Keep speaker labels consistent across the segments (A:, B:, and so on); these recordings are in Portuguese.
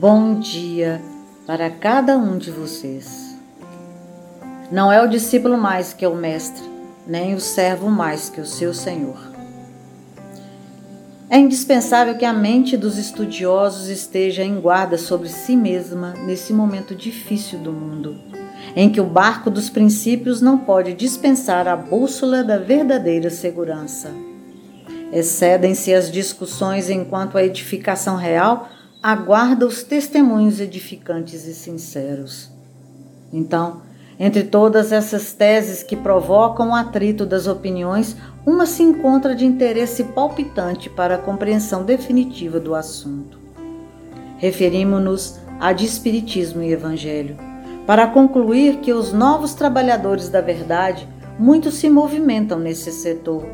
A: Bom dia para cada um de vocês. Não é o discípulo mais que o mestre, nem o servo mais que o seu senhor. É indispensável que a mente dos estudiosos esteja em guarda sobre si mesma nesse momento difícil do mundo, em que o barco dos princípios não pode dispensar a bússola da verdadeira segurança. Excedem-se as discussões enquanto a edificação real aguarda os testemunhos edificantes e sinceros. Então, entre todas essas teses que provocam o atrito das opiniões, uma se encontra de interesse palpitante para a compreensão definitiva do assunto. Referimos-nos a de Espiritismo e Evangelho, para concluir que os novos trabalhadores da verdade muito se movimentam nesse setor,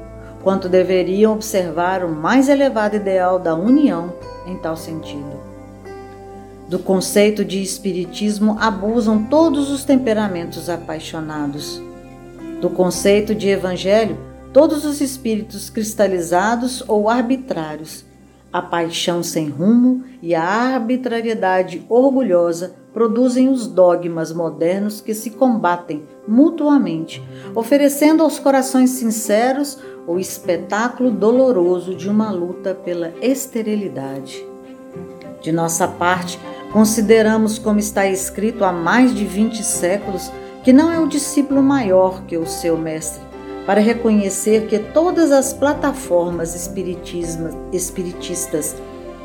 A: quanto deveriam observar o mais elevado ideal da união em tal sentido. Do conceito de espiritismo abusam todos os temperamentos apaixonados. Do conceito de evangelho, todos os espíritos cristalizados ou arbitrários. A paixão sem rumo e a arbitrariedade orgulhosa produzem os dogmas modernos que se combatem mutuamente, oferecendo aos corações sinceros o espetáculo doloroso de uma luta pela esterilidade. De nossa parte, consideramos, como está escrito há mais de 20 séculos, que não é o discípulo maior que o seu mestre, para reconhecer que todas as plataformas espiritistas,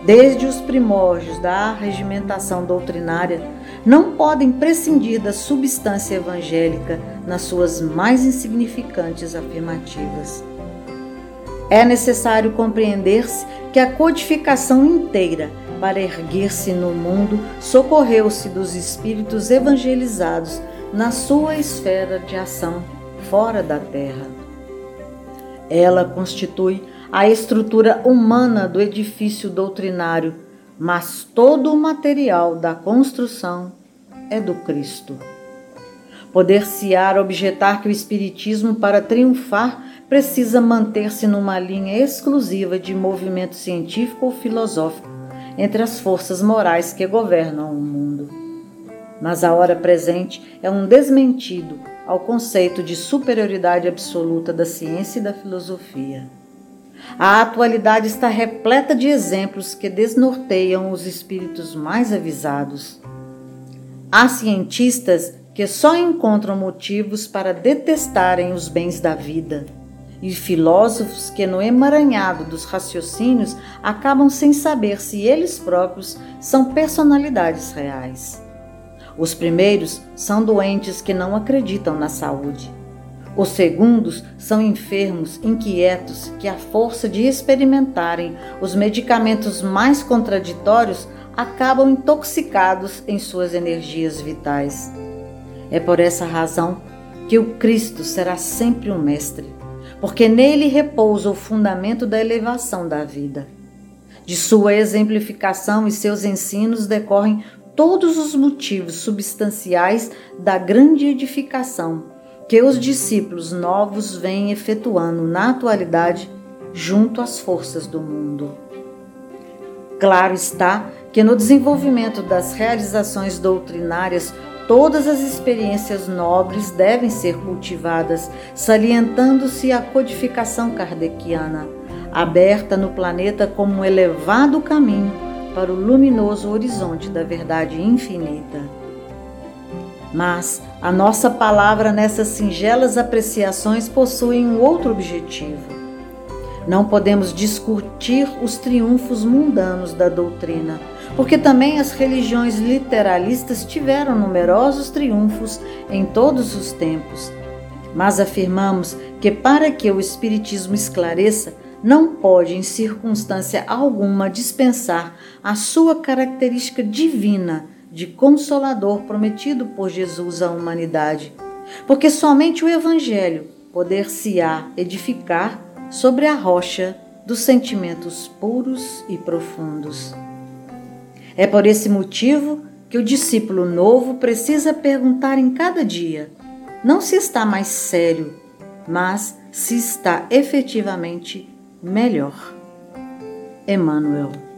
A: desde os primórdios da regimentação doutrinária, não podem prescindir da substância evangélica nas suas mais insignificantes afirmativas. É necessário compreender-se que a codificação inteira, para erguer-se no mundo, socorreu-se dos espíritos evangelizados na sua esfera de ação fora da terra. Ela constitui a estrutura humana do edifício doutrinário, mas todo o material da construção é do Cristo. Poder-se-á objetar que o Espiritismo, para triunfar, precisa manter-se numa linha exclusiva de movimento científico ou filosófico entre as forças morais que governam o mundo. Mas a hora presente é um desmentido ao conceito de superioridade absoluta da ciência e da filosofia. A atualidade está repleta de exemplos que desnorteiam os espíritos mais avisados. Há cientistas que só encontram motivos para detestarem os bens da vida e filósofos que, no emaranhado dos raciocínios, acabam sem saber se eles próprios são personalidades reais. Os primeiros são doentes que não acreditam na saúde. Os segundos são enfermos inquietos que, à força de experimentarem os medicamentos mais contraditórios, acabam intoxicados em suas energias vitais. É por essa razão que o Cristo será sempre um mestre porque nele repousa o fundamento da elevação da vida. De sua exemplificação e seus ensinos decorrem todos os motivos substanciais da grande edificação que os discípulos novos vêm efetuando na atualidade junto às forças do mundo. Claro está que no desenvolvimento das realizações doutrinárias Todas as experiências nobres devem ser cultivadas, salientando-se a codificação kardeciana, aberta no planeta como um elevado caminho para o luminoso horizonte da verdade infinita. Mas a nossa palavra nessas singelas apreciações possui um outro objetivo. Não podemos discutir os triunfos mundanos da doutrina porque também as religiões literalistas tiveram numerosos triunfos em todos os tempos. Mas afirmamos que para que o Espiritismo esclareça, não pode, em circunstância alguma, dispensar a sua característica divina de consolador prometido por Jesus à humanidade, porque somente o Evangelho poder-se-á edificar sobre a rocha dos sentimentos puros e profundos. É por esse motivo que o discípulo novo precisa perguntar em cada dia, não se está mais sério, mas se está efetivamente melhor. Emmanuel